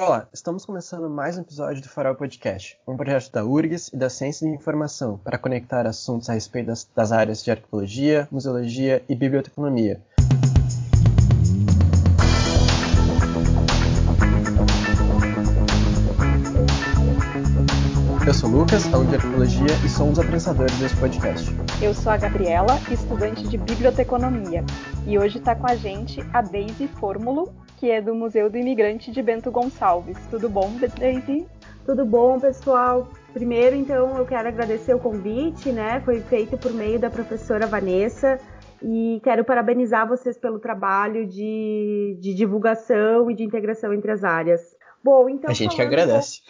Olá, estamos começando mais um episódio do Farol Podcast, um projeto da URGS e da Ciência de Informação para conectar assuntos a respeito das, das áreas de arqueologia, museologia e biblioteconomia. Eu sou Lucas, aluno de arqueologia e sou um dos apresentadores desse podcast. Eu sou a Gabriela, estudante de biblioteconomia, e hoje está com a gente a Daisy Fórmulo, que é do Museu do Imigrante de Bento Gonçalves. Tudo bom, Daisy? Tudo bom, pessoal? Primeiro, então, eu quero agradecer o convite, né? Foi feito por meio da professora Vanessa e quero parabenizar vocês pelo trabalho de, de divulgação e de integração entre as áreas. Bom, então. A gente que agradece.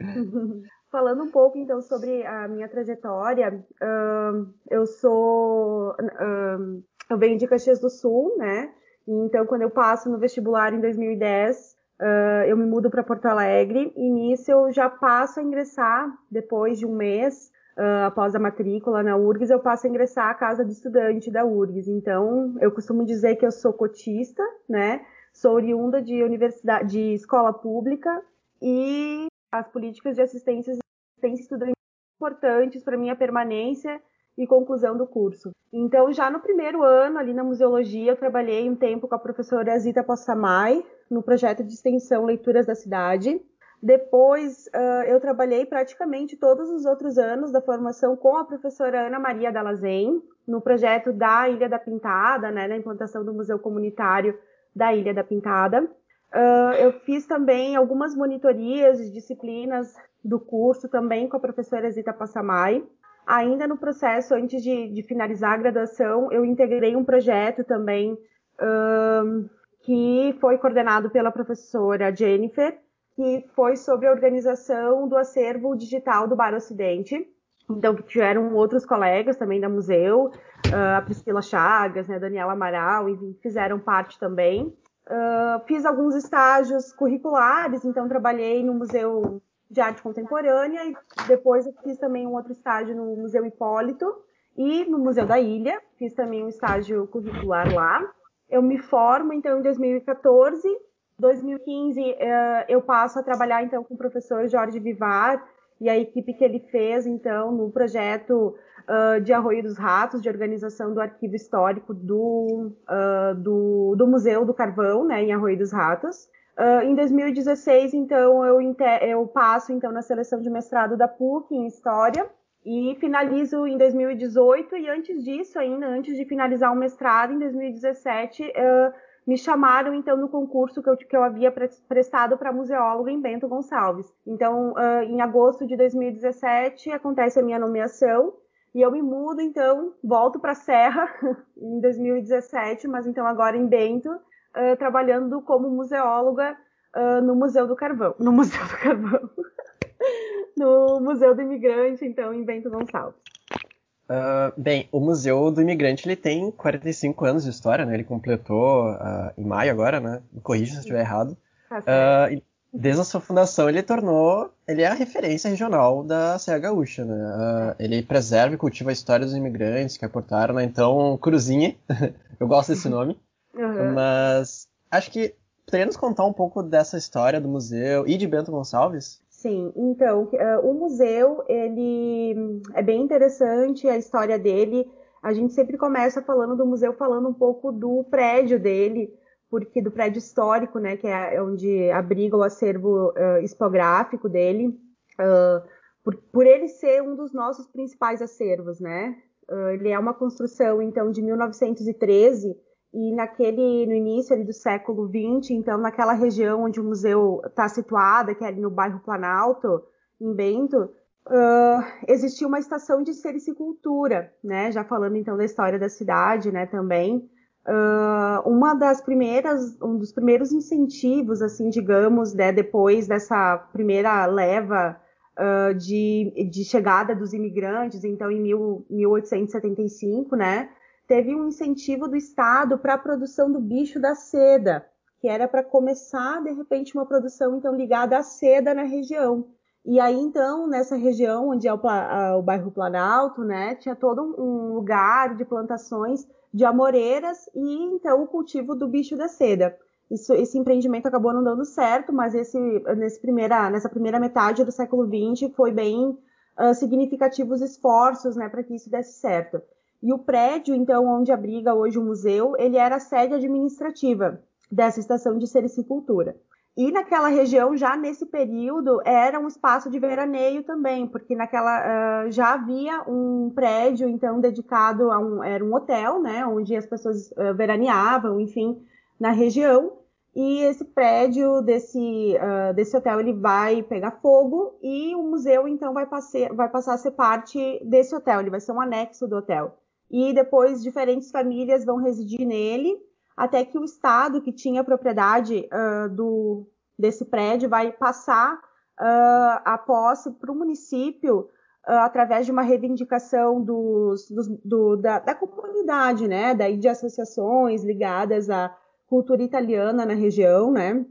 Um falando um pouco, então, sobre a minha trajetória, uh, eu sou. Uh, eu venho de Caxias do Sul, né? Então, quando eu passo no vestibular em 2010, uh, eu me mudo para Porto Alegre e nisso eu já passo a ingressar, depois de um mês, uh, após a matrícula na URGS, eu passo a ingressar à casa de estudante da URGS. Então, eu costumo dizer que eu sou cotista, né? Sou oriunda de universidade, de escola pública e as políticas de assistência, assistência estudante importantes para minha permanência e conclusão do curso. Então, já no primeiro ano, ali na museologia, eu trabalhei um tempo com a professora Zita Possamay, no projeto de extensão Leituras da Cidade. Depois, uh, eu trabalhei praticamente todos os outros anos da formação com a professora Ana Maria Dalazen, no projeto da Ilha da Pintada, né, na implantação do Museu Comunitário da Ilha da Pintada. Uh, eu fiz também algumas monitorias de disciplinas do curso também com a professora Zita Passamay. Ainda no processo, antes de, de finalizar a graduação, eu integrei um projeto também um, que foi coordenado pela professora Jennifer, que foi sobre a organização do acervo digital do Bar Ocidente. Então, que tiveram outros colegas também da museu, uh, a Priscila Chagas, né, Daniela Amaral, enfim, fizeram parte também. Uh, fiz alguns estágios curriculares, então trabalhei no Museu de arte contemporânea e depois eu fiz também um outro estágio no Museu Hipólito e no Museu da Ilha, fiz também um estágio curricular lá. Eu me formo então em 2014, 2015 eh, eu passo a trabalhar então com o professor Jorge Vivar e a equipe que ele fez então no projeto uh, de Arroio dos Ratos, de organização do arquivo histórico do, uh, do, do Museu do Carvão, né, em Arroio dos Ratos. Uh, em 2016, então, eu, eu, passo então na seleção de mestrado da PUC em História e finalizo em 2018. E antes disso, ainda antes de finalizar o mestrado, em 2017, uh, me chamaram então no concurso que eu, que eu havia prestado para museólogo em Bento Gonçalves. Então, uh, em agosto de 2017, acontece a minha nomeação. E eu me mudo, então, volto para Serra em 2017, mas então agora em Bento, uh, trabalhando como museóloga uh, no Museu do Carvão. No Museu do Carvão. no Museu do Imigrante, então, em Bento Gonçalves. Uh, bem, o Museu do Imigrante ele tem 45 anos de história, né? Ele completou uh, em maio agora, né? Me corrija se eu estiver errado. Tá uh, desde a sua fundação ele tornou, ele é a referência regional da Serra Gaúcha, né? ele preserva e cultiva a história dos imigrantes que aportaram, né? Então, Cruzinha, eu gosto desse nome. Uhum. Mas acho que poderia nos contar um pouco dessa história do museu e de Bento Gonçalves? Sim, então, uh, o museu, ele é bem interessante, a história dele, a gente sempre começa falando do museu, falando um pouco do prédio dele, porque do prédio histórico, né, que é onde abriga o acervo uh, expográfico dele, uh, por, por, ele ser um dos nossos principais acervos, né, ele é uma construção, então, de 1913, e naquele no início ali do século XX, então naquela região onde o museu está situado, que é ali no bairro Planalto, em Bento, uh, existia uma estação de sericicultura, né? Já falando então da história da cidade, né? Também uh, uma das primeiras, um dos primeiros incentivos, assim, digamos, né? Depois dessa primeira leva uh, de, de chegada dos imigrantes, então em mil, 1875, né? Teve um incentivo do Estado para a produção do bicho da seda, que era para começar, de repente, uma produção então ligada à seda na região. E aí, então, nessa região onde é o, o bairro Planalto, né, tinha todo um lugar de plantações de amoreiras e, então, o cultivo do bicho da seda. Isso, esse empreendimento acabou não dando certo, mas esse, nesse primeira, nessa primeira metade do século XX foi bem uh, significativos esforços né, para que isso desse certo. E o prédio, então, onde abriga hoje o museu, ele era a sede administrativa dessa estação de sericicultura. E naquela região, já nesse período, era um espaço de veraneio também, porque naquela uh, já havia um prédio, então, dedicado a um, era um hotel, né, onde as pessoas uh, veraneavam, enfim, na região. E esse prédio desse, uh, desse hotel, ele vai pegar fogo e o museu, então, vai, passe, vai passar a ser parte desse hotel, ele vai ser um anexo do hotel. E depois diferentes famílias vão residir nele, até que o Estado, que tinha a propriedade uh, do, desse prédio, vai passar uh, a posse para o município uh, através de uma reivindicação dos, dos, do, da, da, comunidade, né? Daí de associações ligadas à cultura italiana na região, né?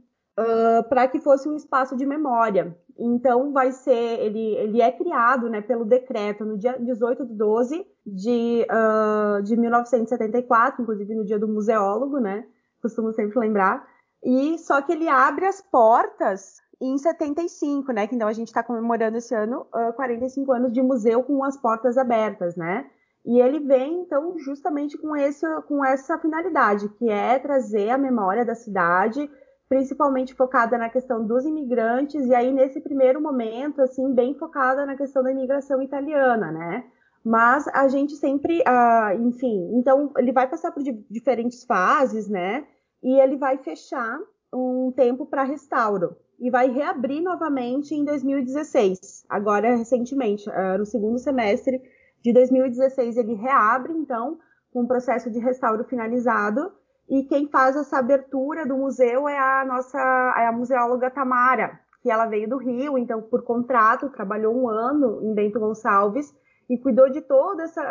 Para que fosse um espaço de memória. Então, vai ser, ele, ele é criado né, pelo decreto no dia 18 de 12 de, uh, de 1974, inclusive no dia do museólogo, né? Costumo sempre lembrar. E só que ele abre as portas em 75, né? Que então a gente está comemorando esse ano uh, 45 anos de museu com as portas abertas, né? E ele vem então justamente com esse, com essa finalidade, que é trazer a memória da cidade principalmente focada na questão dos imigrantes, e aí nesse primeiro momento, assim, bem focada na questão da imigração italiana, né? Mas a gente sempre, ah, enfim, então ele vai passar por diferentes fases, né? E ele vai fechar um tempo para restauro e vai reabrir novamente em 2016. Agora, recentemente, ah, no segundo semestre de 2016, ele reabre, então, com um processo de restauro finalizado e quem faz essa abertura do museu é a nossa é a museóloga Tamara, que ela veio do Rio, então por contrato trabalhou um ano em Bento Gonçalves e cuidou de toda essa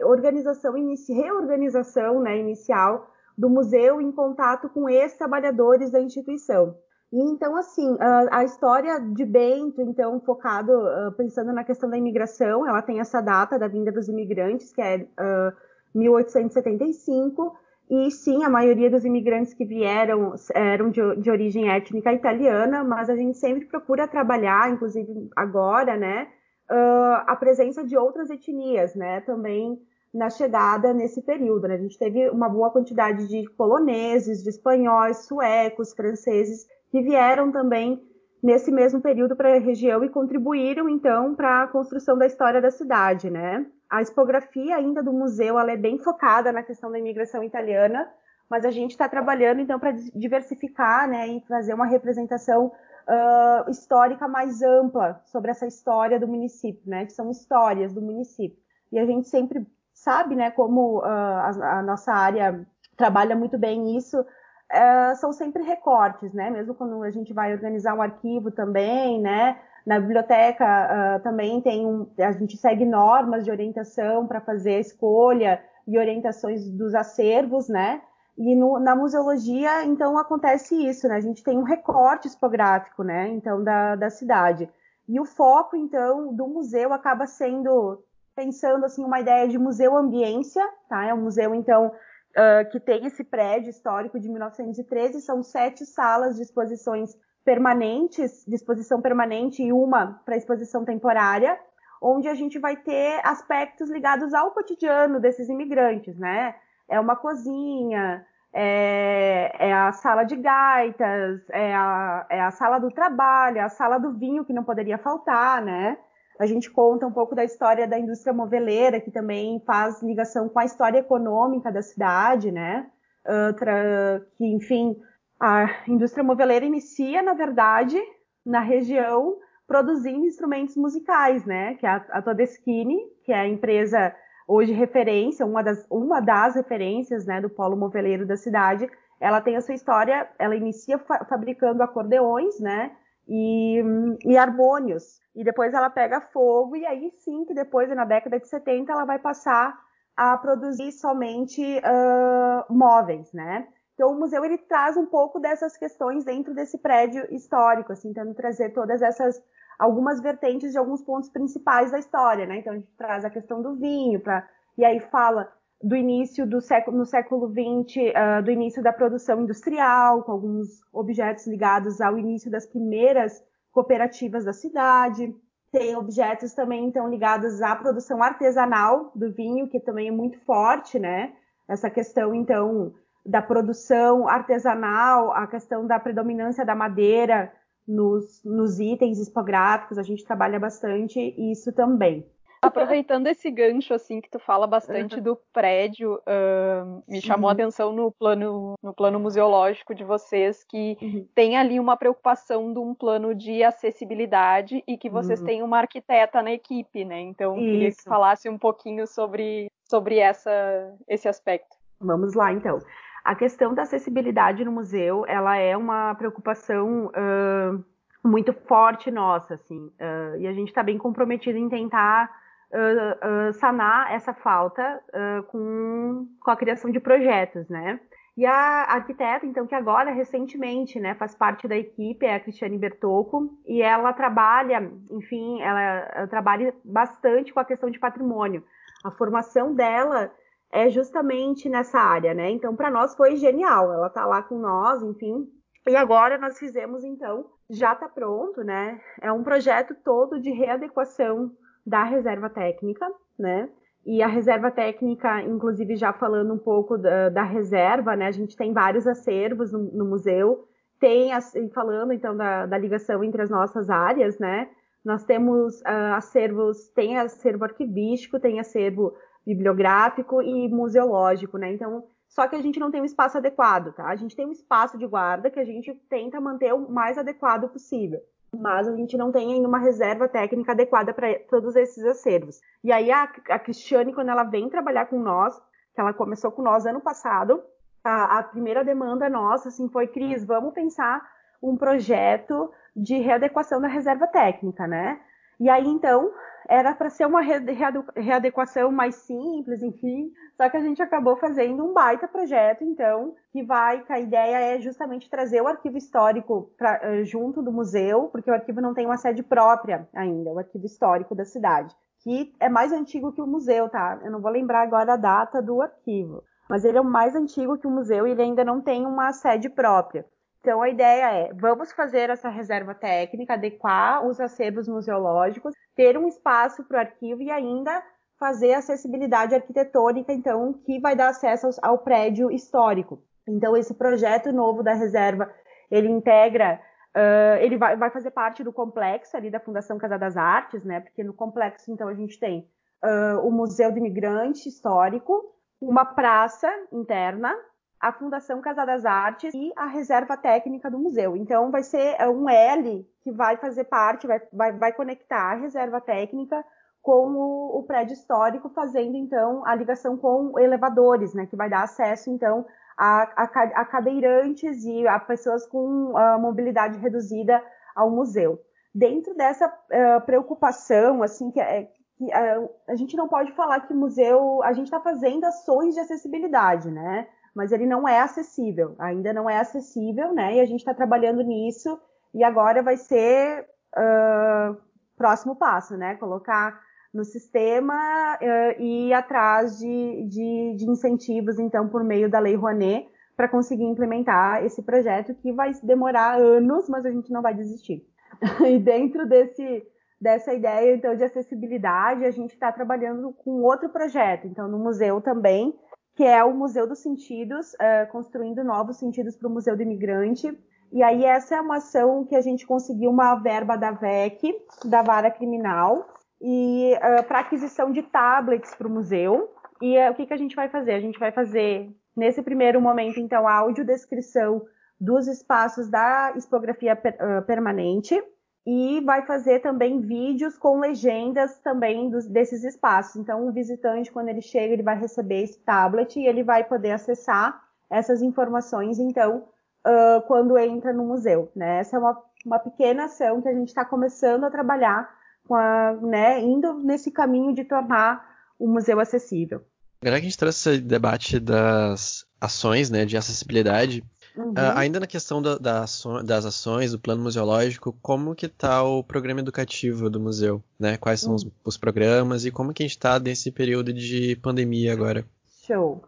uh, organização, reorganização né, inicial do museu em contato com esses trabalhadores da instituição. E então, assim, a história de Bento, então, focado, uh, pensando na questão da imigração, ela tem essa data da vinda dos imigrantes, que é uh, 1875, e sim, a maioria dos imigrantes que vieram eram de, de, origem étnica italiana, mas a gente sempre procura trabalhar, inclusive agora, né, uh, a presença de outras etnias, né, também na chegada nesse período. Né? A gente teve uma boa quantidade de poloneses, de espanhóis, suecos, franceses, que vieram também nesse mesmo período para a região e contribuíram, então, para a construção da história da cidade, né? A expografia ainda do museu ela é bem focada na questão da imigração italiana, mas a gente está trabalhando então para diversificar né, e fazer uma representação uh, histórica mais ampla sobre essa história do município, né, que são histórias do município. E a gente sempre sabe, né, como uh, a, a, nossa área trabalha muito bem isso, uh, são sempre recortes, né, mesmo quando a gente vai organizar um arquivo também, né, na biblioteca uh, também tem um, a gente segue normas de orientação para fazer a escolha e orientações dos acervos, né? E no, na museologia, então, acontece isso, né? A gente tem um recorte expográfico, né? Então, da, da cidade. E o foco, então, do museu acaba sendo, pensando, assim, uma ideia de museu ambiência, tá? É um museu, então, uh, que tem esse prédio histórico de 1913, são sete salas de exposições permanentes, de exposição permanente e uma para exposição temporária, onde a gente vai ter aspectos ligados ao cotidiano desses imigrantes, né? É uma cozinha, é, é a sala de gaitas, é a, é a sala do trabalho, é a sala do vinho que não poderia faltar, né? A gente conta um pouco da história da indústria moveleira, que também faz ligação com a história econômica da cidade, né? Outra, que, enfim, a indústria moveleira inicia, na verdade, na região produzindo instrumentos musicais, né? Que é a, a Todeschini, que é a empresa hoje referência, uma das, uma das referências, né, do polo moveleiro da cidade. Ela tem a sua história, ela inicia fa fabricando acordeões, né? E, e harmônios. E depois ela pega fogo, e aí sim que depois, na década de 70, ela vai passar a produzir somente uh, móveis, né? Então o museu ele traz um pouco dessas questões dentro desse prédio histórico, assim, tentando trazer todas essas algumas vertentes de alguns pontos principais da história, né? Então a gente traz a questão do vinho, para e aí fala do início do século, no século XX, uh, do início da produção industrial, com alguns objetos ligados ao início das primeiras cooperativas da cidade. Tem objetos também, então, ligados à produção artesanal do vinho, que também é muito forte, né? Essa questão, então, da produção artesanal, a questão da predominância da madeira nos, nos itens expográficos, a gente trabalha bastante isso também. Aproveitando esse gancho, assim, que tu fala bastante do prédio, uh, me chamou uhum. a atenção no plano, no plano museológico de vocês, que uhum. tem ali uma preocupação de um plano de acessibilidade e que vocês uhum. têm uma arquiteta na equipe, né? Então, Isso. queria que falasse um pouquinho sobre, sobre essa, esse aspecto. Vamos lá, então. A questão da acessibilidade no museu, ela é uma preocupação uh, muito forte nossa, assim, uh, e a gente está bem comprometido em tentar uh, sanar essa falta com, com a criação de projetos, né? E a arquiteta, então, que agora, recentemente, né, faz parte da equipe, é a Cristiane Bertocco, e ela trabalha, enfim, ela, ela trabalha bastante com a questão de patrimônio. A formação dela é justamente nessa área, né? Então, para nós foi genial. Ela está lá com nós, enfim. E agora nós fizemos, então, já está pronto, né? É um projeto todo de readequação da reserva técnica, né? E a reserva técnica, inclusive já falando um pouco da, da reserva, né? A gente tem vários acervos no, no museu, tem falando então da, da, ligação entre as nossas áreas, né? Nós temos uh, acervos, tem acervo arquivístico, tem acervo bibliográfico e museológico, né? Então, só que a gente não tem um espaço adequado, tá? A gente tem um espaço de guarda que a gente tenta manter o mais adequado possível mas a gente não tem ainda uma reserva técnica adequada para todos esses acervos. E aí a, a Cristiane, quando ela vem trabalhar com nós, que ela começou com nós ano passado, a, a primeira demanda nossa assim foi, Cris, vamos pensar um projeto de readequação da reserva técnica, né? E aí então era para ser uma readequação mais simples, enfim, só que a gente acabou fazendo um baita projeto, então, que vai, que a ideia é justamente trazer o arquivo histórico pra, eh, junto do museu, porque o arquivo não tem uma sede própria ainda, o arquivo histórico da cidade, que é mais antigo que o museu, tá? Eu não vou lembrar agora a data do arquivo, mas ele é o mais antigo que o museu e ele ainda não tem uma sede própria. Então a ideia é, vamos fazer essa reserva técnica, adequar os acervos museológicos, ter um espaço para o arquivo e ainda fazer acessibilidade arquitetônica, então, que vai dar acesso ao, prédio histórico. Então esse projeto novo da reserva, ele integra Uh, ele vai, vai, fazer parte do complexo ali da Fundação Casa das Artes, né? Porque no complexo, então, a gente tem uh, o Museu do Imigrante Histórico, uma praça interna, a Fundação Casa das Artes e a reserva técnica do museu. Então, vai ser é, um L que vai fazer parte, vai, vai, vai conectar a reserva técnica com o, o, prédio histórico, fazendo então a ligação com elevadores, né, que vai dar acesso então a, a, a cadeirantes e a pessoas com a mobilidade reduzida ao museu. Dentro dessa uh, preocupação, assim, que, é, uh, a gente não pode falar que museu, a gente está fazendo ações de acessibilidade, né? Mas ele não é acessível, ainda não é acessível, né? E a gente está trabalhando nisso e agora vai ser uh, próximo passo, né? Colocar no sistema uh, e ir atrás de, de, de, incentivos, então, por meio da Lei Rouanet, para conseguir implementar esse projeto que vai demorar anos, mas a gente não vai desistir. e dentro desse, dessa ideia, então, de acessibilidade, a gente está trabalhando com outro projeto, então, no museu também, que é o Museu dos Sentidos, uh, construindo novos sentidos para o Museu do Imigrante. E aí essa é uma ação que a gente conseguiu uma verba da VEC, da Vara Criminal, e uh, para aquisição de tablets para o museu. E uh, o que, que a gente vai fazer? A gente vai fazer, nesse primeiro momento, então, a audiodescrição dos espaços da expografia per, permanente, e vai fazer também vídeos com legendas também dos, desses espaços. Então, o visitante, quando ele chega, ele vai receber esse tablet e ele vai poder acessar essas informações, então, uh, quando entra no museu. Né? Essa é uma, uma pequena ação que a gente está começando a trabalhar, com a, né, indo nesse caminho de tornar o museu acessível. Agora que a gente trouxe esse debate das ações né, de acessibilidade, Uhum. Uh, ainda na questão da, da das ações, do plano museológico, como que está o programa educativo do museu? Né? Quais são uhum. os, os, programas e como que a gente está nesse período de pandemia agora? Show.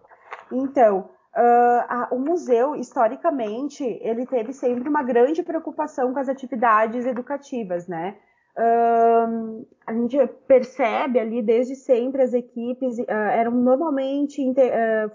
Então, Uh, a, o museu, historicamente, ele teve sempre uma grande preocupação com as atividades educativas, né? Uh, a gente percebe ali desde sempre as equipes uh, eram normalmente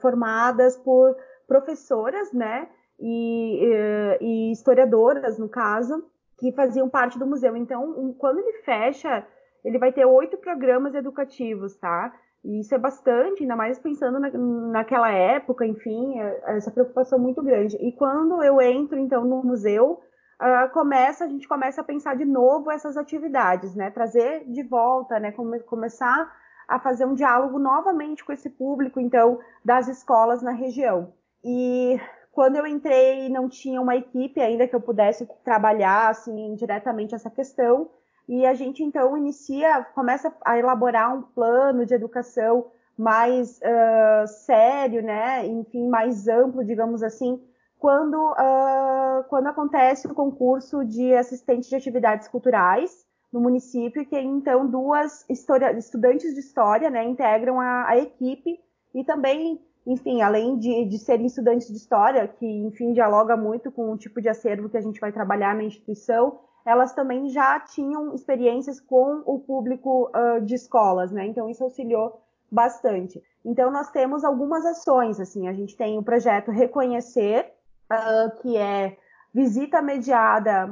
formadas por professoras, né? E, e, historiadoras, no caso, que faziam parte do museu. Então, um, quando ele fecha, ele vai ter oito programas educativos, tá? E isso é bastante, ainda mais pensando na, naquela época, enfim, é, essa preocupação muito grande. E quando eu entro, então, no museu, uh, começa, a gente começa a pensar de novo essas atividades, né? Trazer de volta, né? Come, começar a fazer um diálogo novamente com esse público, então, das escolas na região. E quando eu entrei, não tinha uma equipe ainda que eu pudesse trabalhar, assim, diretamente essa questão. E a gente então inicia, começa a elaborar um plano de educação mais uh, sério, né? Enfim, mais amplo, digamos assim, quando, uh, quando acontece o concurso de assistente de atividades culturais no município, que então duas estudantes de história né, integram a, a equipe e também, enfim, além de, de serem estudantes de história, que enfim dialoga muito com o tipo de acervo que a gente vai trabalhar na instituição, elas também já tinham experiências com o público uh, de escolas, né? Então isso auxiliou bastante. Então nós temos algumas ações, assim, a gente tem o projeto Reconhecer, uh, que é visita mediada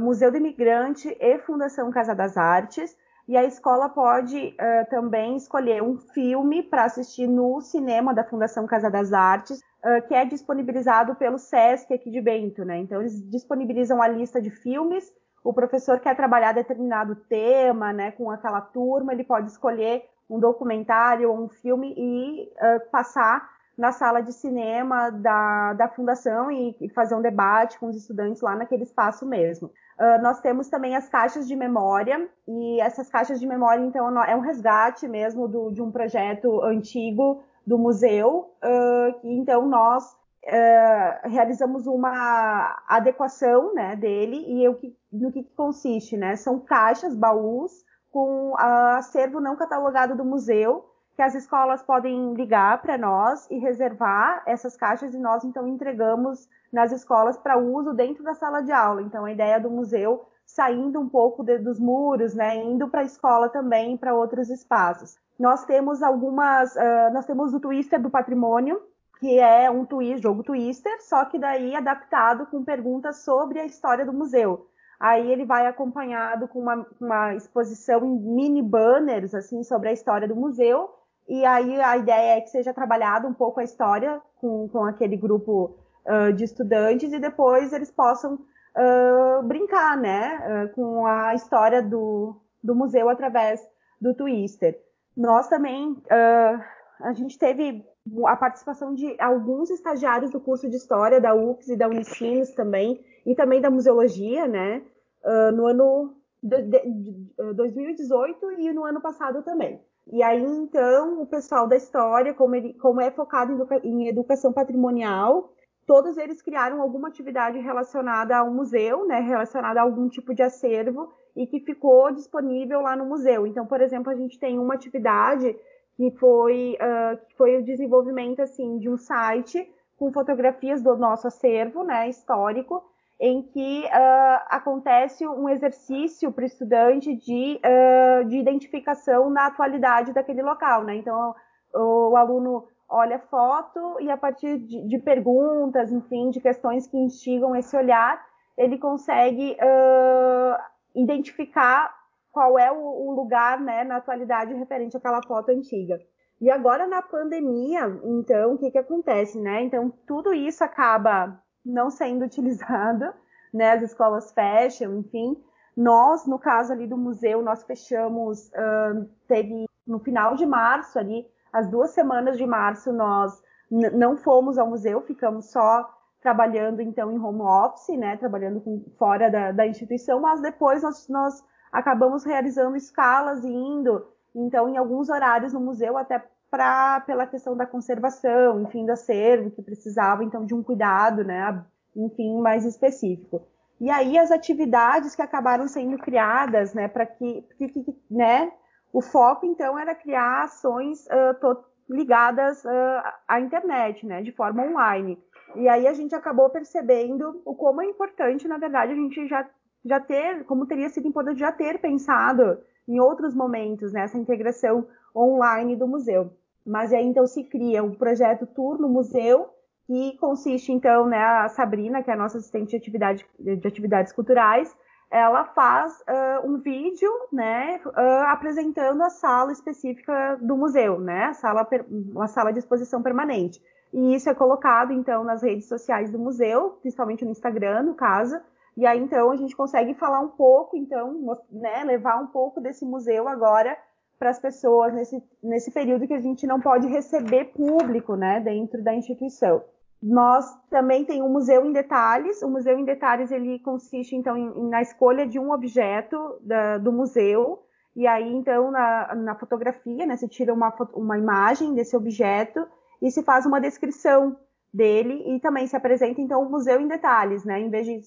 Museu do Imigrante e Fundação Casa das Artes, e a escola pode também escolher um filme para assistir no cinema da Fundação Casa das Artes, uh, que é disponibilizado pelo SESC aqui de Bento, né? Então eles disponibilizam a lista de filmes. O professor quer trabalhar determinado tema, né, com aquela turma, ele pode escolher um documentário ou um filme e uh, passar na sala de cinema da, da fundação e, e, fazer um debate com os estudantes lá naquele espaço mesmo. Uh, nós temos também as caixas de memória, e essas caixas de memória, então, é um resgate mesmo do, de um projeto antigo do museu, uh, então nós uh, realizamos uma adequação né, dele e eu, no que consiste, né? São caixas, baús com acervo não catalogado do museu, que as escolas podem ligar para nós e reservar essas caixas e nós então entregamos nas escolas para uso dentro da sala de aula. Então a ideia do museu saindo um pouco de, dos muros, né, indo para a escola também para outros espaços. Nós temos algumas, uh, nós temos o Twister do Patrimônio, que é um twist, jogo Twister, só que daí adaptado com perguntas sobre a história do museu. Aí ele vai acompanhado com uma, uma exposição em mini banners assim sobre a história do museu. E aí a ideia é que seja trabalhado um pouco a história com, com aquele grupo uh, de estudantes e depois eles possam uh, brincar, né, uh, com a história do, do museu através do Twister. Nós também, a gente teve a participação de alguns estagiários do curso de História da UFS e da Unicinos também, e também da Museologia, né, no ano de, de, de 2018 e no ano passado também. E aí, então, o pessoal da História, como, ele, como é focado em, educa em educação patrimonial, todos eles criaram alguma atividade relacionada ao museu, né, relacionada a algum tipo de acervo, e que ficou disponível lá no museu. Então, por exemplo, a gente tem uma atividade que foi, uh, que foi o desenvolvimento assim de um site com fotografias do nosso acervo, né, histórico, em que uh, acontece um exercício para o estudante de, uh, de identificação na atualidade daquele local, né? Então, o, o aluno olha a foto e a partir de, de, perguntas, enfim, de questões que instigam esse olhar, ele consegue uh, identificar qual é o, o lugar, né, na atualidade referente àquela foto antiga. E agora na pandemia, então, o que que acontece, né? Então, tudo isso acaba não sendo utilizado, né? As escolas fecham, enfim. Nós, no caso ali do museu, nós fechamos, teve no final de março ali, as duas semanas de março, nós não fomos ao museu, ficamos só trabalhando então em home office, né, trabalhando com, fora da, da, instituição, mas depois nós, nós acabamos realizando escalas e indo, então, em alguns horários no museu, até pra, pela questão da conservação, enfim, do acervo, que precisava, então, de um cuidado, né, enfim, mais específico. E aí, as atividades que acabaram sendo criadas, né, para que, que, né, o foco, então, era criar ações uh, ligadas uh, à internet, né, de forma online. E aí a gente acabou percebendo o como é importante, na verdade, a gente já, já ter, como teria sido importante já ter pensado em outros momentos né, integração online do museu. Mas aí então se cria um projeto Tour no Museu, que consiste então, né, a Sabrina, que é a nossa assistente de, atividade, de atividades culturais, ela faz uh, um vídeo, né, uh, apresentando a sala específica do museu, né, a sala, uma sala de exposição permanente. E isso é colocado, então, nas redes sociais do museu, principalmente no Instagram, no caso, e aí, então, a gente consegue falar um pouco, então, né, levar um pouco desse museu agora para as pessoas nesse, nesse período que a gente não pode receber público, né, dentro da instituição. Nós também tem um museu em detalhes. O museu em detalhes ele consiste então em, na escolha de um objeto da, do museu e aí então na, na fotografia, né, se tira uma, uma imagem desse objeto e se faz uma descrição dele e também se apresenta então o museu em detalhes, né? Em vez de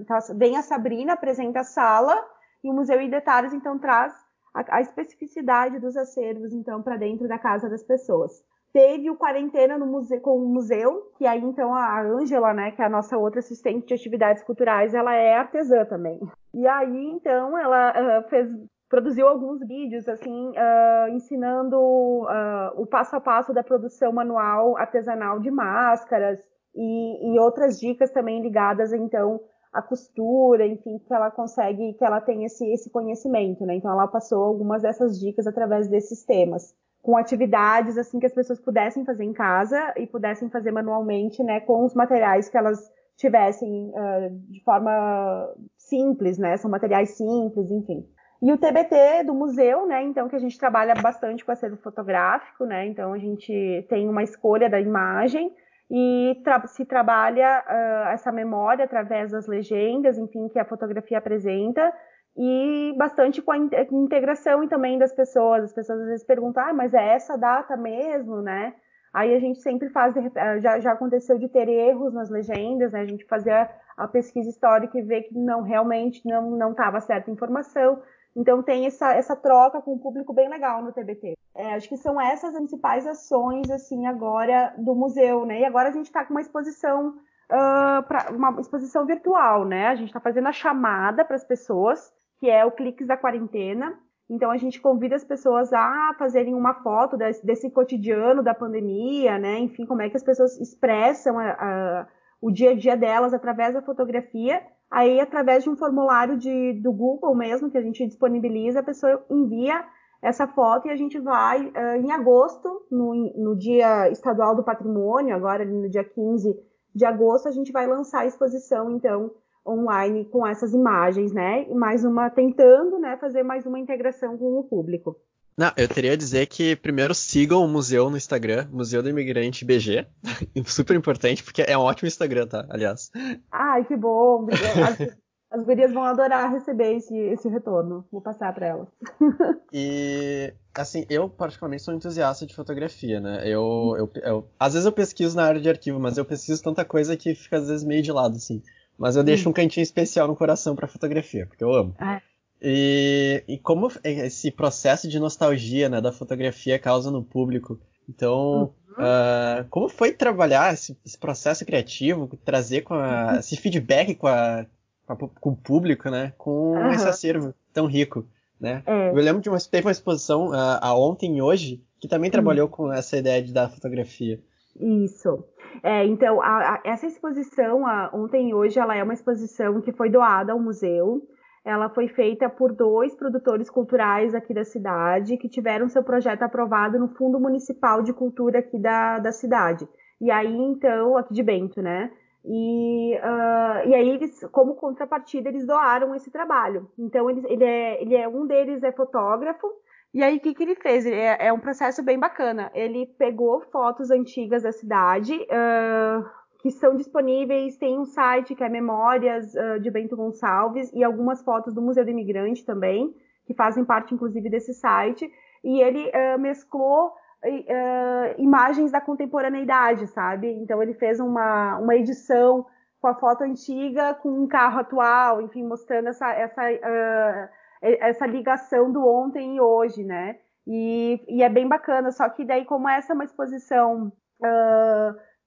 então, vem a Sabrina apresenta a sala e o museu em detalhes então traz a, a especificidade dos acervos então para dentro da casa das pessoas. Teve o quarentena no museu, com o museu, que aí então a Ângela, né, que é a nossa outra assistente de atividades culturais, ela é artesã também. E aí então ela uh, fez produziu alguns vídeos assim uh, ensinando uh, o passo a passo da produção manual artesanal de máscaras e, e, outras dicas também ligadas então à costura, enfim, que ela consegue, que ela tem esse, esse conhecimento, né? Então ela passou algumas dessas dicas através desses temas, com atividades assim que as pessoas pudessem fazer em casa e pudessem fazer manualmente, né, com os materiais que elas tivessem uh, de forma simples, né? São materiais simples, enfim. E o TBT do museu, né? Então, que a gente trabalha bastante com acervo fotográfico, né? Então, a gente tem uma escolha da imagem e tra se trabalha uh, essa memória através das legendas, enfim, que a fotografia apresenta, e bastante com a integração e também das pessoas. As pessoas às vezes perguntam, ah, mas é essa data mesmo, né? Aí a gente sempre faz, já, já aconteceu de ter erros nas legendas, né? A gente fazia a pesquisa histórica e ver que não realmente não não estava certa informação. Então tem essa, essa troca com o público bem legal no TBT. É, acho que são essas as principais ações assim agora do museu, né? E agora a gente está com uma exposição uh, pra, uma exposição virtual, né? A gente está fazendo a chamada para as pessoas, que é o Cliques da Quarentena. Então a gente convida as pessoas a fazerem uma foto desse, desse cotidiano da pandemia, né? Enfim, como é que as pessoas expressam a, a, o dia a dia delas através da fotografia Aí, através de um formulário de, do Google mesmo, que a gente disponibiliza, a pessoa envia essa foto e a gente vai, uh, em agosto, no, no Dia Estadual do Patrimônio, agora no dia 15 de agosto, a gente vai lançar a exposição, então, online com essas imagens, né? E mais uma, tentando, né, fazer mais uma integração com o público. Não, eu teria a dizer que primeiro sigam o museu no Instagram, Museu do Imigrante BG. Super importante, porque é um ótimo Instagram, tá? Aliás. Ai, que bom. As, as gurias vão adorar receber esse, esse retorno. Vou passar para elas. E, assim, eu particularmente sou entusiasta de fotografia, né? Eu, eu, eu, às vezes eu pesquiso na área de arquivo, mas eu pesquiso tanta coisa que fica às vezes meio de lado, assim. Mas eu deixo um cantinho especial no coração para fotografia, porque eu amo. Ah, e, e como esse processo de nostalgia né, da fotografia causa no público. Então, uhum. uh, como foi trabalhar esse, esse, processo criativo, trazer com a, esse feedback com, a, com, o público, né? Com uhum. esse acervo tão rico, né? É. Eu lembro de uma, teve uma exposição uh, a ontem e hoje que também uhum. trabalhou com essa ideia de, da fotografia. Isso. É, então, a, a, essa exposição, a, ontem e hoje, ela é uma exposição que foi doada ao museu. Ela foi feita por dois produtores culturais aqui da cidade que tiveram seu projeto aprovado no Fundo Municipal de Cultura aqui da, da cidade. E aí, então, aqui de Bento, né? E, uh, e aí, eles, como contrapartida, eles doaram esse trabalho. Então, ele, ele, é, ele é um deles é fotógrafo. E aí, o que, que ele fez? É, é um processo bem bacana. Ele pegou fotos antigas da cidade, uh, que são disponíveis. Tem um site que é Memórias uh, de Bento Gonçalves e algumas fotos do Museu do Imigrante também, que fazem parte, inclusive, desse site. E ele uh, mesclou uh, imagens da contemporaneidade, sabe? Então, ele fez uma, uma edição com a foto antiga com um carro atual, enfim, mostrando essa, essa, essa ligação do ontem e hoje, né? E, e, é bem bacana, só que daí, como essa é uma exposição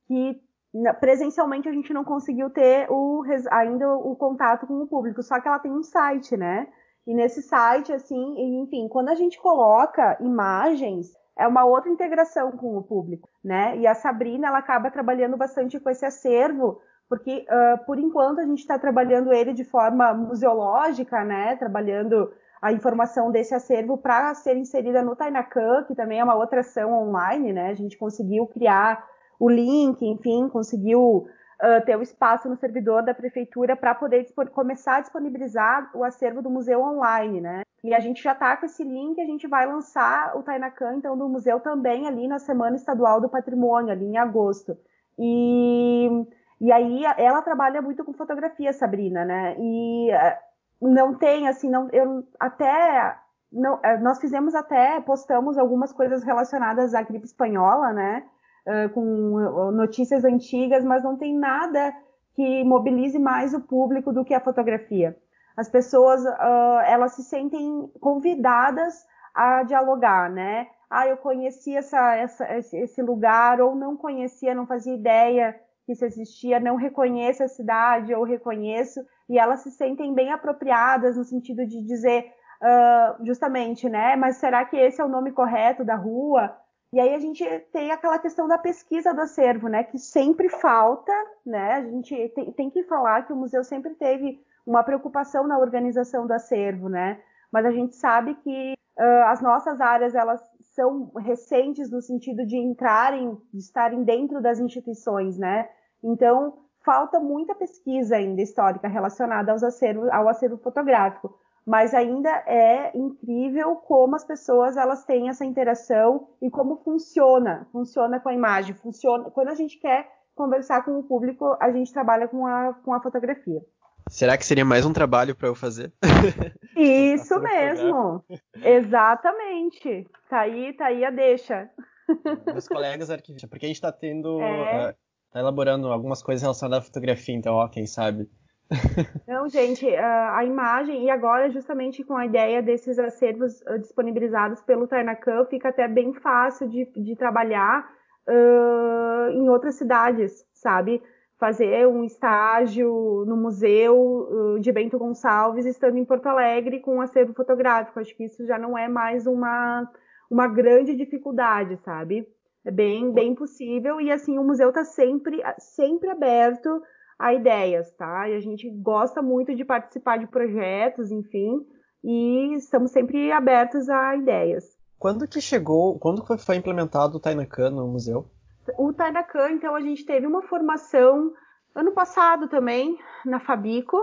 que presencialmente a gente não conseguiu ter o, ainda o contato com o público, só que ela tem um site, né? E nesse site, assim, enfim, quando a gente coloca imagens, é uma outra integração com o público, né? E a Sabrina, ela acaba trabalhando bastante com esse acervo, porque uh, por enquanto a gente está trabalhando ele de forma museológica, né? Trabalhando a informação desse acervo para ser inserida no Tainacan, que também é uma outra ação online, né? A gente conseguiu criar o link, enfim, conseguiu uh, ter o espaço no servidor da prefeitura para poder começar a disponibilizar o acervo do museu online, né? E a gente já está com esse link, a gente vai lançar o Tainacan, então, do museu também ali na Semana Estadual do Patrimônio, ali em agosto. E, e aí ela trabalha muito com fotografia, Sabrina, né? E não tem, assim, não, eu até não, é, nós fizemos até, postamos algumas coisas relacionadas à gripe espanhola, né? Com notícias antigas, mas não tem nada que mobilize mais o público do que a fotografia. As pessoas, uh, elas se sentem convidadas a dialogar, né? Ah, eu conheci essa, essa, esse lugar, ou não conhecia, não fazia ideia que isso existia, não reconheço a cidade ou reconheço, e elas se sentem bem apropriadas no sentido de dizer uh, justamente, né? Mas será que esse é o nome correto da rua? E aí a gente tem aquela questão da pesquisa do acervo, né? Que sempre falta, né? A gente tem, tem que falar que o museu sempre teve uma preocupação na organização do acervo, né? Mas a gente sabe que uh, as nossas áreas elas são recentes no sentido de entrarem, de estarem dentro das instituições, né? Então, falta muita pesquisa ainda histórica relacionada aos acervo, ao acervo fotográfico, mas ainda é incrível como as pessoas elas têm essa interação e como funciona, funciona com a imagem, funciona quando a gente quer conversar com o público, a gente trabalha com a, com a fotografia. Será que seria mais um trabalho para eu fazer? Isso mesmo. Exatamente. Tá aí, tá aí a deixa. Meus colegas arquivistas, porque a gente está tendo. É... Uh, tá elaborando algumas coisas relacionadas à fotografia, então, ó, quem sabe. Não, gente, a imagem, e agora justamente com a ideia desses acervos disponibilizados pelo Tainacan, fica até bem fácil de, de trabalhar uh, em outras cidades, sabe? fazer um estágio no museu uh, de Bento Gonçalves, estando em Porto Alegre com um acervo fotográfico. Acho que isso já não é mais uma, uma grande dificuldade, sabe? É bem, bem possível e assim o museu está sempre, sempre aberto a ideias, tá? E a gente gosta muito de participar de projetos, enfim, e estamos sempre abertos a ideias. Quando que chegou, quando foi implementado o Tainacan no museu? O Tainacan, então, a gente teve uma formação ano passado também, na Fabico,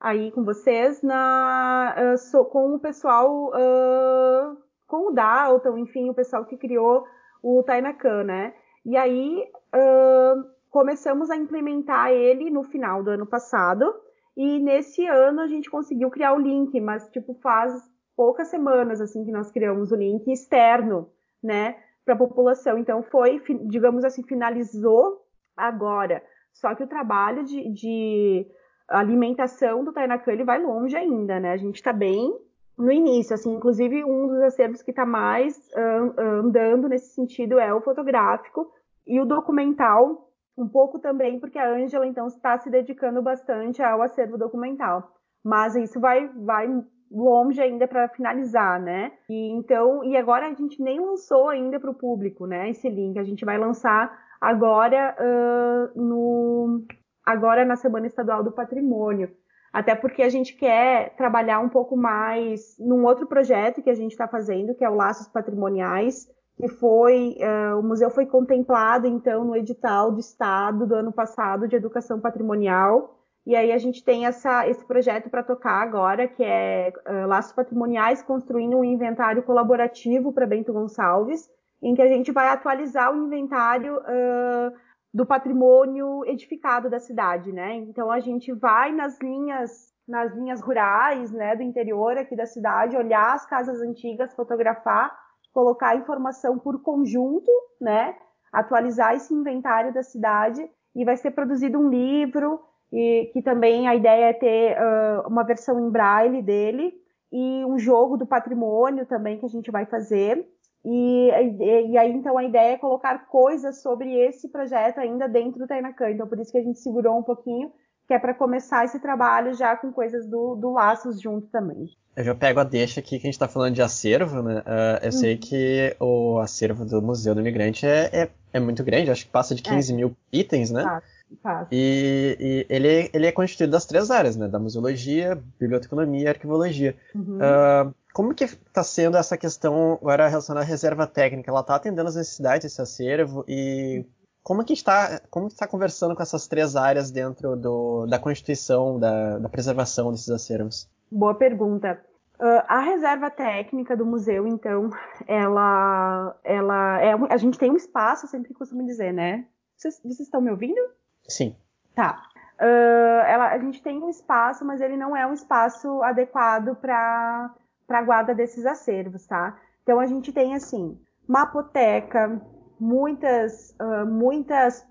aí com vocês, na, uh, com o pessoal, uh, com o Dalton, enfim, o pessoal que criou o Tainacan, né? E aí uh, começamos a implementar ele no final do ano passado, e nesse ano a gente conseguiu criar o link, mas tipo faz poucas semanas assim que nós criamos o link externo, né? para a população. Então foi, digamos assim, finalizou agora. Só que o trabalho de, de alimentação do Tainacan ele vai longe ainda, né? A gente está bem no início, assim, inclusive um dos acervos que está mais uh, andando nesse sentido é o fotográfico e o documental, um pouco também, porque a Ângela então está se dedicando bastante ao acervo documental. Mas isso vai, vai longe ainda para finalizar, né? E então, e agora a gente nem lançou ainda para o público, né? Esse link a gente vai lançar agora uh, no agora na semana estadual do patrimônio, até porque a gente quer trabalhar um pouco mais num outro projeto que a gente está fazendo, que é o Laços Patrimoniais, que foi uh, o museu foi contemplado então no edital do estado do ano passado de educação patrimonial e aí a gente tem essa, esse projeto para tocar agora, que é uh, Laços Patrimoniais, construindo um inventário colaborativo para Bento Gonçalves, em que a gente vai atualizar o inventário uh, do patrimônio edificado da cidade, né? Então a gente vai nas linhas, nas linhas rurais, né, do interior aqui da cidade, olhar as casas antigas, fotografar, colocar informação por conjunto, né? Atualizar esse inventário da cidade e vai ser produzido um livro e que também a ideia é ter uh, uma versão em braille dele e um jogo do patrimônio também que a gente vai fazer E, e, e, aí, então, a ideia é colocar coisas sobre esse projeto ainda dentro do Tainacan. Então, por isso que a gente segurou um pouquinho, que é para começar esse trabalho já com coisas do, do Laços junto também. Eu já pego a deixa aqui que a gente está falando de acervo, né? Uh, eu uhum. sei que o acervo do Museu do Imigrante é, é, é muito grande, acho que passa de 15 é. mil itens, né? Passa, passa. E, e, ele, ele é constituído das três áreas, né? Da museologia, biblioteconomia e arquivologia. Uhum. Uh, como que está sendo essa questão agora relacionada à reserva técnica? Ela está atendendo as necessidades desse acervo e como que está, como está conversando com essas três áreas dentro do, da constituição, da, da preservação desses acervos? Boa pergunta. Uh, a reserva técnica do museu, então, ela, ela é, a gente tem um espaço, sempre costumo dizer, né? Vocês, vocês estão me ouvindo? Sim. Tá. Uh, ela, a gente tem um espaço, mas ele não é um espaço adequado para a guarda desses acervos, tá? Então a gente tem assim, mapoteca, muitas, uh, muitas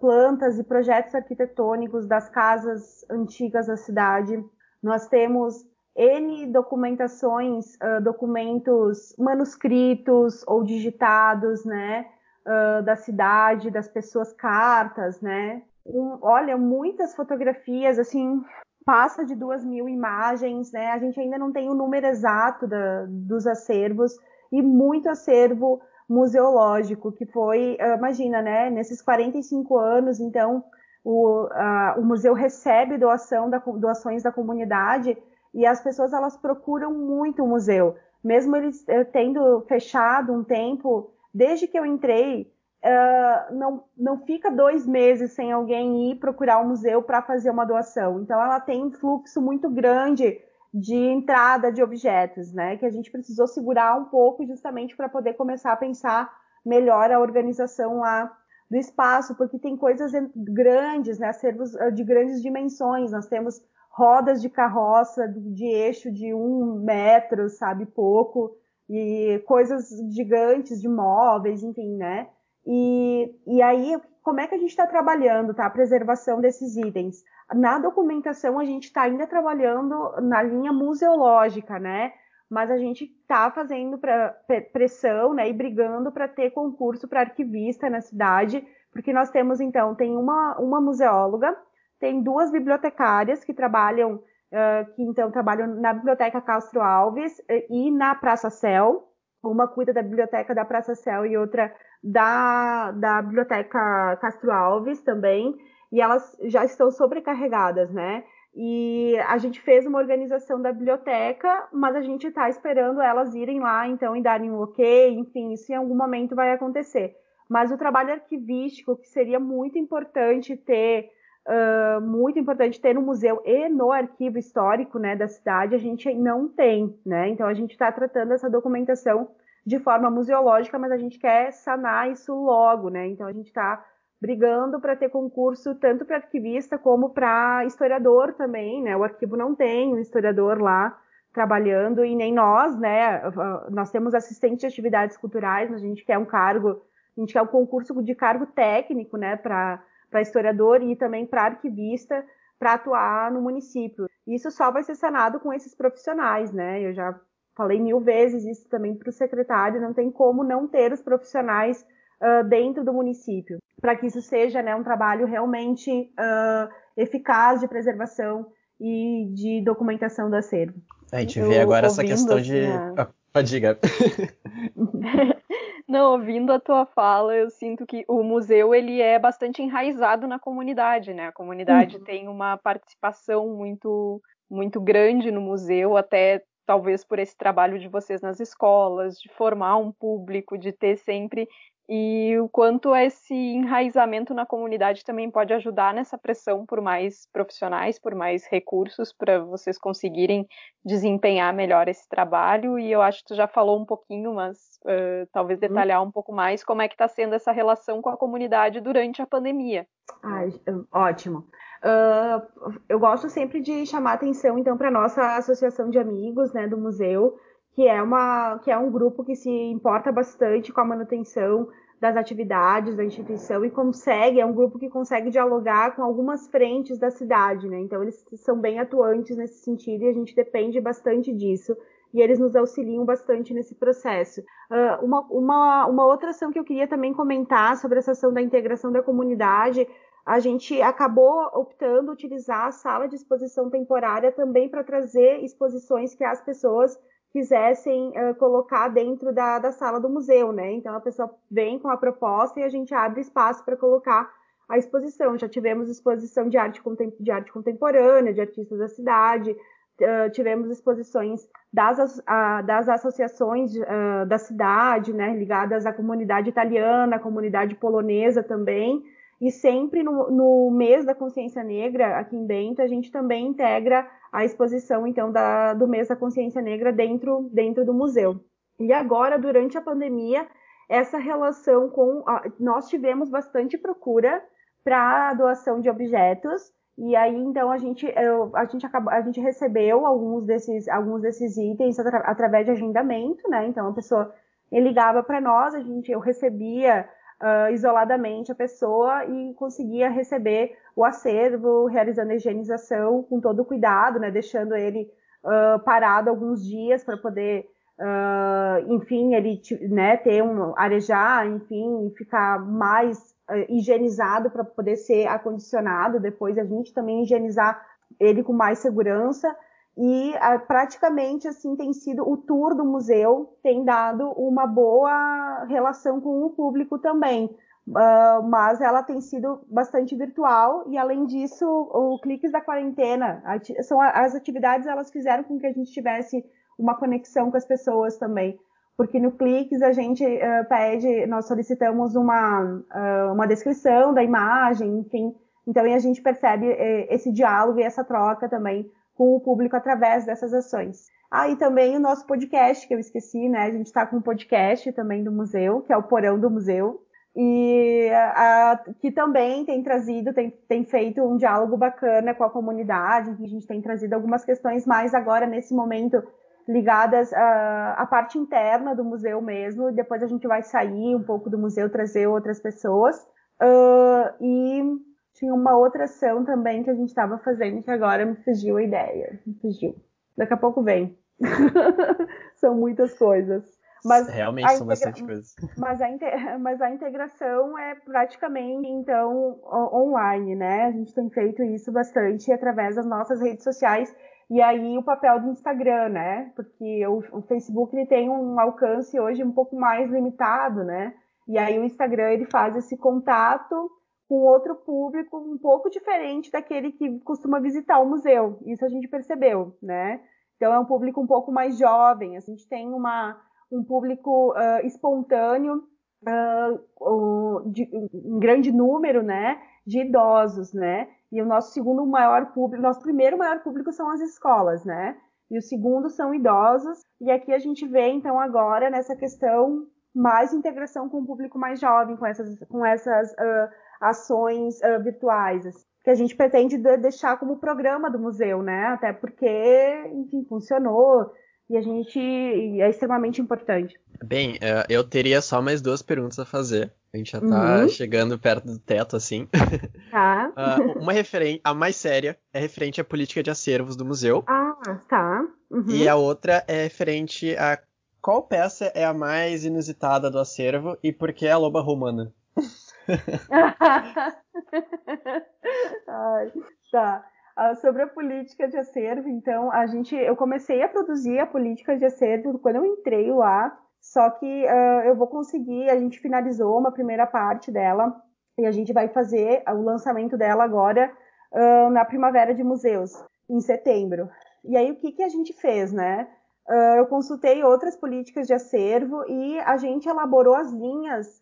plantas e projetos arquitetônicos das casas antigas da cidade nós temos N documentações, uh, documentos manuscritos ou digitados, né, uh, da cidade, das pessoas, cartas, né. Um, olha, muitas fotografias, assim, passa de duas mil imagens, né. A gente ainda não tem o número exato da, dos acervos e muito acervo museológico que foi, uh, imagina, né, nesses 45 anos, então o, o museu recebe doação da, doações da comunidade e as pessoas elas procuram muito o museu, mesmo eles eh, tendo fechado um tempo. Desde que eu entrei, uh, não, não fica dois meses sem alguém ir procurar o museu para fazer uma doação. Então, ela tem um fluxo muito grande de entrada de objetos, né? Que a gente precisou segurar um pouco justamente para poder começar a pensar melhor a organização lá do espaço, porque tem coisas grandes, né, acervos ah, de grandes dimensões. Nós temos rodas de carroça de eixo de um metro, sabe, pouco, e coisas gigantes de móveis, enfim, né? E, e aí, como é que a gente está trabalhando, tá? A preservação desses itens. Na documentação, a gente está ainda trabalhando na linha museológica, né? mas a gente está fazendo pra, pressão né, e brigando para ter concurso para arquivista na cidade, porque nós temos, então, tem uma, uma museóloga, tem duas bibliotecárias que trabalham, uh, que então trabalham na Biblioteca Castro Alves e na Praça Céu. Uma cuida da biblioteca da Praça Céu e outra da, da Biblioteca Castro Alves também, e elas já estão sobrecarregadas, né? E a gente fez uma organização da biblioteca, mas a gente está esperando elas irem lá, então, e darem um ok, enfim, isso em algum momento vai acontecer. Mas o trabalho arquivístico, que seria muito importante ter, muito importante ter no museu e no arquivo histórico né, da cidade, a gente não tem, né? Então a gente está tratando essa documentação de forma museológica, mas a gente quer sanar isso logo, né? Então a gente está brigando para ter concurso tanto para arquivista como para historiador também, né? O arquivo não tem um historiador lá trabalhando e nem nós, né? Nós temos assistente de atividades culturais, mas a gente quer um cargo, a gente quer um concurso de cargo técnico, né? Para para historiador e também para arquivista para atuar no município. Isso só vai ser sanado com esses profissionais, né? Eu já falei mil vezes isso também para o secretário, não tem como não ter os profissionais uh, dentro do município, para que isso seja né, um trabalho realmente uh, eficaz de preservação e de documentação do acervo. A gente vê agora essa questão de. Assim, ah, diga. Não, ouvindo a tua fala, eu sinto que o museu ele é bastante enraizado na comunidade, né? A comunidade uhum. tem uma participação muito muito grande no museu, até talvez por esse trabalho de vocês nas escolas, de formar um público, de ter sempre e o quanto esse enraizamento na comunidade também pode ajudar nessa pressão por mais profissionais, por mais recursos para vocês conseguirem desempenhar melhor esse trabalho. E eu acho que tu já falou um pouquinho, mas uh, talvez uhum. detalhar um pouco mais como é que está sendo essa relação com a comunidade durante a pandemia. Ótimo. Uh, eu gosto sempre de chamar atenção então para nossa associação de amigos, né, do museu que é uma que é um grupo que se importa bastante com a manutenção das atividades da instituição e consegue, é um grupo que consegue dialogar com algumas frentes da cidade, né? Então eles são bem atuantes nesse sentido e a gente depende bastante disso. e eles nos auxiliam bastante nesse processo. Uh, uma, uma, uma outra ação que eu queria também comentar sobre essa ação da integração da comunidade, a gente acabou optando utilizar a sala de exposição temporária também para trazer exposições que as pessoas quisessem uh, colocar dentro da, da sala do museu, né? Então a pessoa vem com a proposta e a gente abre espaço para colocar a exposição. Já tivemos exposição de arte, de arte contemporânea, de artistas da cidade, uh, tivemos exposições das, uh, das associações da cidade, né, ligadas à comunidade italiana, à comunidade polonesa também. E sempre no, no, mês da consciência negra, aqui em Bento, a gente também integra a exposição, então, da, do mês da consciência negra dentro, dentro do museu. E agora, durante a pandemia, essa relação com. Nós tivemos bastante procura para doação de objetos, e aí, então, a gente, eu, a gente, acabou, a gente recebeu alguns desses, alguns desses itens atra, através de agendamento, né? Então, a pessoa ligava para nós, a gente, eu recebia uh, isoladamente a pessoa e conseguia receber o acervo, realizando a higienização com todo cuidado, né? Deixando ele uh, parado alguns dias para poder, uh, enfim, ele né, ter um arejar, enfim, ficar mais higienizado para poder ser acondicionado, depois a gente também higienizar ele com mais segurança e uh, praticamente assim tem sido o tour do museu tem dado uma boa relação com o público também. Uh, mas ela tem sido bastante virtual e além disso o cliques da quarentena são as atividades elas fizeram com que a gente tivesse uma conexão com as pessoas também. Porque no Cliques a gente uh, pede, nós solicitamos uma, uh, uma descrição da imagem, enfim, então a gente percebe uh, esse diálogo e essa troca também com o público através dessas ações. Ah, e também o nosso podcast, que eu esqueci, né? A gente está com um podcast também do museu, que é o Porão do Museu, e que também tem trazido, tem, tem feito um diálogo bacana com a comunidade, a gente tem trazido algumas questões mais agora nesse momento ligadas à, à, parte interna do museu mesmo, depois a gente vai sair um pouco do museu, trazer outras pessoas. Uh, e tinha uma outra ação também que a gente estava fazendo que agora me fugiu a ideia. Me fugiu. Daqui a pouco vem. são muitas coisas. Mas Realmente são bastante coisas. Mas a, mas a integração é praticamente, então, online, né? A gente tem feito isso bastante através das nossas redes sociais e aí o papel do Instagram, né? Porque o, o, Facebook ele tem um alcance hoje um pouco mais limitado, né? E aí o Instagram ele faz esse contato com outro público um pouco diferente daquele que costuma visitar o museu. Isso a gente percebeu, né? Então é um público um pouco mais jovem. A gente tem uma, um público uh, espontâneo, uh, de, um grande número, né? De idosos, né? E o nosso segundo maior público, nosso primeiro maior público são as escolas, né? E o segundo são idosos. E aqui a gente vê, então, agora nessa questão mais integração com o público mais jovem, com essas, com essas uh, ações uh, virtuais, assim, que a gente pretende deixar como programa do museu, né? Até porque, enfim, funcionou e a gente é extremamente importante. Bem, é, eu teria só mais duas perguntas a fazer. A gente já tá uhum. chegando perto do teto, assim. Tá. uh, uma referente, a mais séria é referente à política de acervos do museu. Ah, tá. Uhum. E a outra é referente a qual peça é a mais inusitada do acervo e por que a loba romana? Ai, tá. Uh, sobre a política de acervo, então, a gente, eu comecei a produzir a política de acervo quando eu entrei lá, só que uh, eu vou conseguir, a gente finalizou uma primeira parte dela e a gente vai fazer o lançamento dela agora uh, na Primavera de Museus, em setembro. E aí, o que, que a gente fez, né? Eu consultei outras políticas de acervo e a gente elaborou as linhas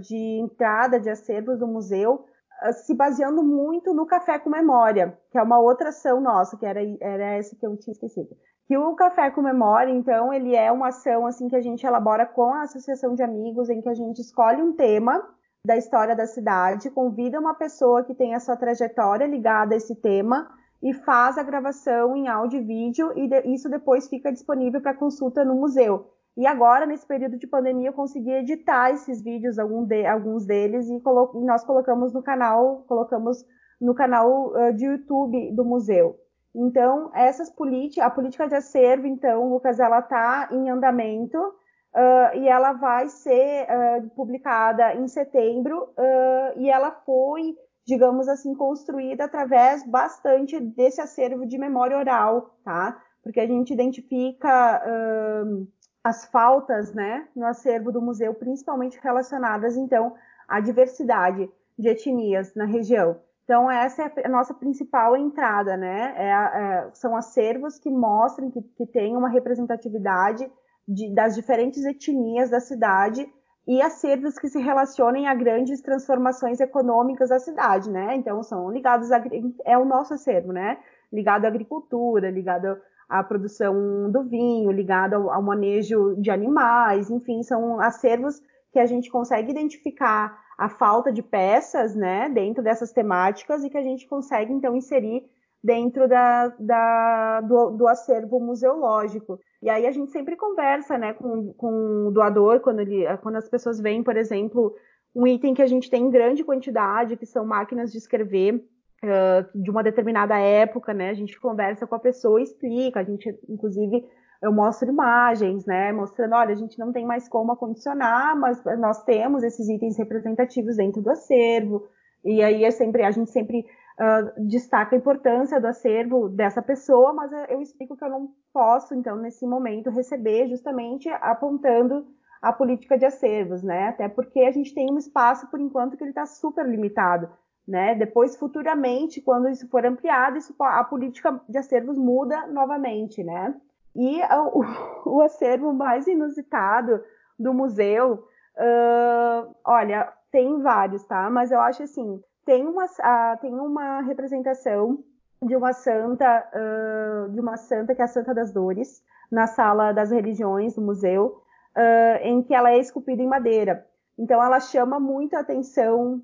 de entrada de acervos do museu ah, se baseando muito no Café com Memória, que é uma outra ação nossa, que era, era essa que eu tinha esquecido. Que o Café com Memória, então, ele é uma ação assim que a gente elabora com a Associação de Amigos, em que a gente escolhe um tema da história da cidade, convida uma pessoa que tem a sua trajetória ligada a esse tema e faz a gravação em áudio e vídeo, e de, isso depois fica disponível para consulta no museu. E agora, nesse período de pandemia, eu consegui editar esses vídeos, de, alguns deles, e, colo e, nós colocamos no canal, colocamos no canal uh, de YouTube do museu. Então, essas políticas, a política de acervo, então, Lucas, ela está em andamento uh, e ela vai ser uh, publicada em setembro uh, e ela foi, digamos assim, construída através bastante desse acervo de memória oral, tá? Porque a gente identifica as faltas, né, no acervo do museu, principalmente relacionadas, então, à diversidade de etnias na região. Então, essa é a nossa principal entrada, né? É, é, são acervos que mostram que, que tem uma representatividade de, das diferentes etnias da cidade e acervos que se relacionem a grandes transformações econômicas da cidade, né? Então, são ligados a. É o nosso acervo, né? Ligado à agricultura, ligado à produção do vinho, ligado ao, manejo de animais, enfim, são acervos que a gente consegue identificar a falta de peças, né, dentro dessas temáticas e que a gente consegue então inserir dentro da, da do, do, acervo museológico. E aí a gente sempre conversa, né, com, com o doador quando ele, quando as pessoas veem, por exemplo, um item que a gente tem em grande quantidade, que são máquinas de escrever uh, de uma determinada época, né? A gente conversa com a pessoa, explica, a gente inclusive eu mostro imagens, né, mostrando, olha, a gente não tem mais como acondicionar, mas nós temos esses itens representativos dentro do acervo, e aí é sempre, a gente sempre uh, destaca a importância do acervo dessa pessoa, mas eu explico que eu não posso, então, nesse momento, receber justamente apontando a política de acervos, né, até porque a gente tem um espaço, por enquanto, que ele está super limitado, né, depois, futuramente, quando isso for ampliado, isso, a política de acervos muda novamente, né, e o, o acervo mais inusitado do museu, uh, olha, tem vários, tá? Mas eu acho assim, tem uma, uh, tem uma representação de uma santa, uh, de uma santa que é a Santa das Dores, na sala das religiões do museu, em que ela é esculpida em madeira. Então ela chama muito a atenção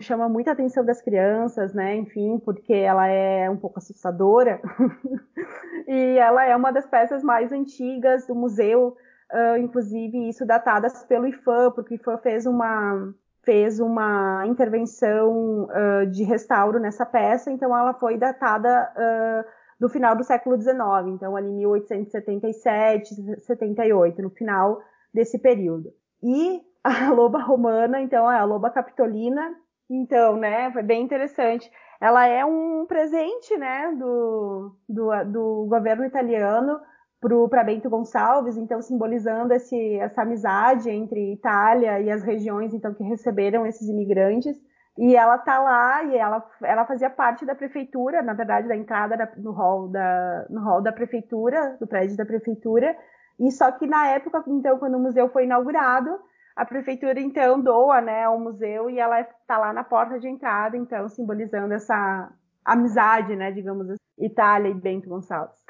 chama muita atenção das crianças, né? Enfim, porque ela é um pouco assustadora e ela é uma das peças mais antigas do museu, uh, inclusive isso datadas pelo IFAM, porque o IFAM fez uma fez uma intervenção uh, de restauro nessa peça, então ela foi datada uh, do final do século XIX, então ali 1877, 78, no final desse período. E a loba romana, então é a loba capitolina, então, né, foi bem interessante. Ela é um presente, né, do, do, do governo italiano para Bento Gonçalves, então simbolizando esse, essa amizade entre Itália e as regiões então que receberam esses imigrantes. E ela tá lá e ela, ela fazia parte da prefeitura, na verdade, da entrada da, no, hall da, no hall da prefeitura, do prédio da prefeitura. E só que na época, então, quando o museu foi inaugurado, a prefeitura então doa né, ao museu e ela está lá na porta de entrada, então simbolizando essa amizade, né, digamos assim, Itália e Bento Gonçalves.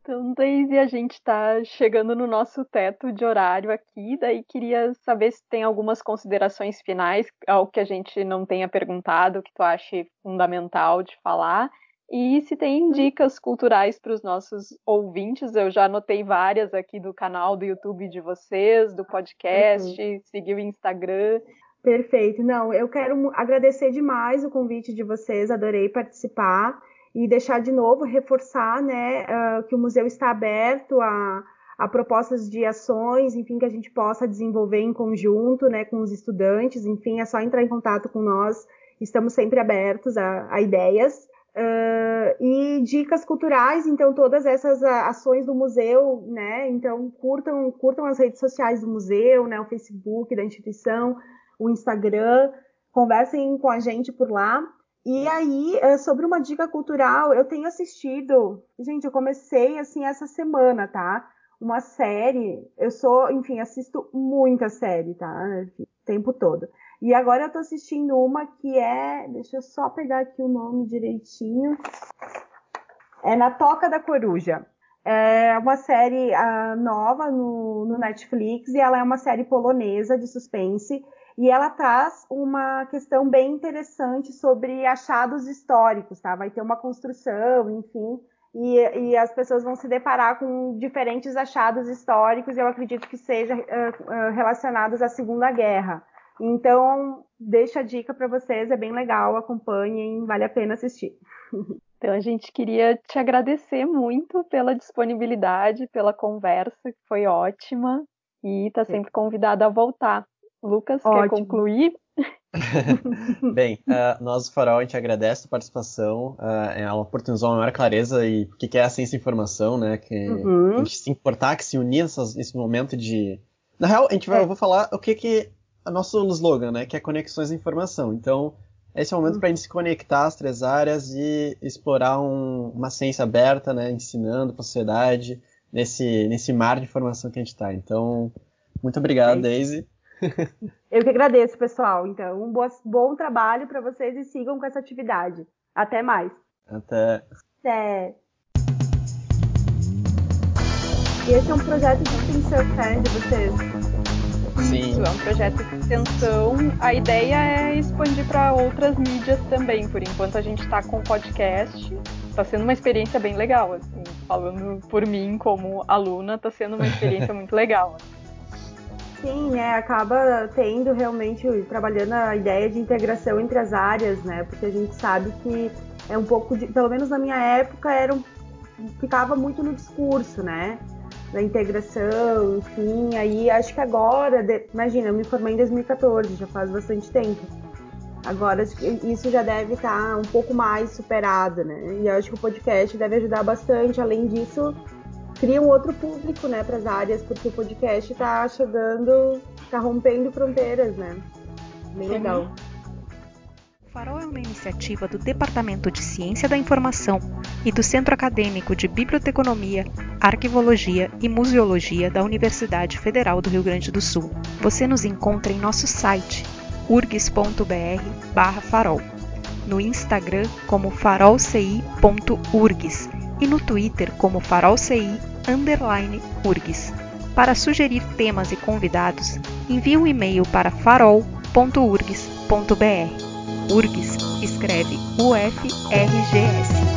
Então, Daisy, a gente está chegando no nosso teto de horário aqui, daí queria saber se tem algumas considerações finais, algo que a gente não tenha perguntado, que tu ache fundamental de falar, e se tem uhum. dicas culturais para os nossos ouvintes, eu já anotei várias aqui do canal do YouTube de vocês, do podcast, uhum. seguir o Instagram. Perfeito. Não, eu quero agradecer demais o convite de vocês, adorei participar e deixar de novo reforçar, né, uh, que o museu está aberto a, a propostas de ações, enfim, que a gente possa desenvolver em conjunto, né, com os estudantes, enfim, é só entrar em contato com nós, estamos sempre abertos a, a ideias. Uh, e dicas culturais, então todas essas ações do museu, né? Então curtam, curtam as redes sociais do museu, né? O Facebook da instituição, o Instagram, conversem com a gente por lá. E aí, uh, sobre uma dica cultural, eu tenho assistido, gente, eu comecei assim essa semana, tá? Uma série, eu sou, enfim, assisto muita série, tá? O tempo todo. E agora eu tô assistindo uma que é. Deixa eu só pegar aqui o nome direitinho. É Na Toca da Coruja. É uma série uh, nova no, no, Netflix e ela é uma série polonesa de suspense. E ela traz uma questão bem interessante sobre achados históricos, tá? Vai ter uma construção, enfim, e, e, as pessoas vão se deparar com diferentes achados históricos, e eu acredito que sejam uh, uh, relacionados à Segunda Guerra. Então, deixa a dica para vocês, é bem legal, acompanhem, vale a pena assistir. Então a gente queria te agradecer muito pela disponibilidade, pela conversa, que foi ótima, e está sempre convidada a voltar. Lucas, Ótimo. quer concluir? Bem, uh, nós do Farol, a gente agradece a participação, uh, ela oportunizou uma maior clareza e o que é a ciência e informação, né? Que uhum. a gente se importar, que se unir nessas, nesse momento de... Na real, a gente vai, é. eu vou falar o que que é o nosso slogan, né? Que é conexões e informação. Então, esse é o momento uhum. para a gente se conectar às três áreas e explorar um, uma ciência aberta, né? Ensinando para a sociedade nesse, nesse mar de informação que a gente está. Então, muito obrigado, é Daisy. Eu que agradeço, pessoal. Então, um bom, bom trabalho para vocês e sigam com essa atividade. Até mais. Até. Até. E esse é um projeto de extensão, né, de vocês? Sim. Isso, é um projeto de extensão. A ideia é expandir para outras mídias também. Por enquanto a gente está com o podcast. Está sendo uma experiência bem legal, assim. Falando por mim como aluna, está sendo uma experiência muito legal. Sim, né? Acaba tendo realmente, trabalhando a ideia de integração entre as áreas, né? Porque a gente sabe que é um pouco de, pelo menos na minha época, era um, ficava muito no discurso, né? Da integração, enfim. Aí acho que agora, de, imagina, eu me formei em 2014, já faz bastante tempo. Agora isso já deve estar um pouco mais superado, né? E eu acho que o podcast deve ajudar bastante. Além disso, cria um outro público, né, para as áreas, porque o podcast está chegando, está rompendo fronteiras, né? Bem legal. O Farol é uma iniciativa do Departamento de Ciência da Informação e do Centro Acadêmico de Biblioteconomia, Arquivologia e Museologia da Universidade Federal do Rio Grande do Sul. Você nos encontra em nosso site urgs.br/farol, no Instagram como farolci.urgs e no Twitter como farolci underline urgs. Para sugerir temas e convidados, envie um e-mail para farol.urgs.br. URGS escreve UFRGS.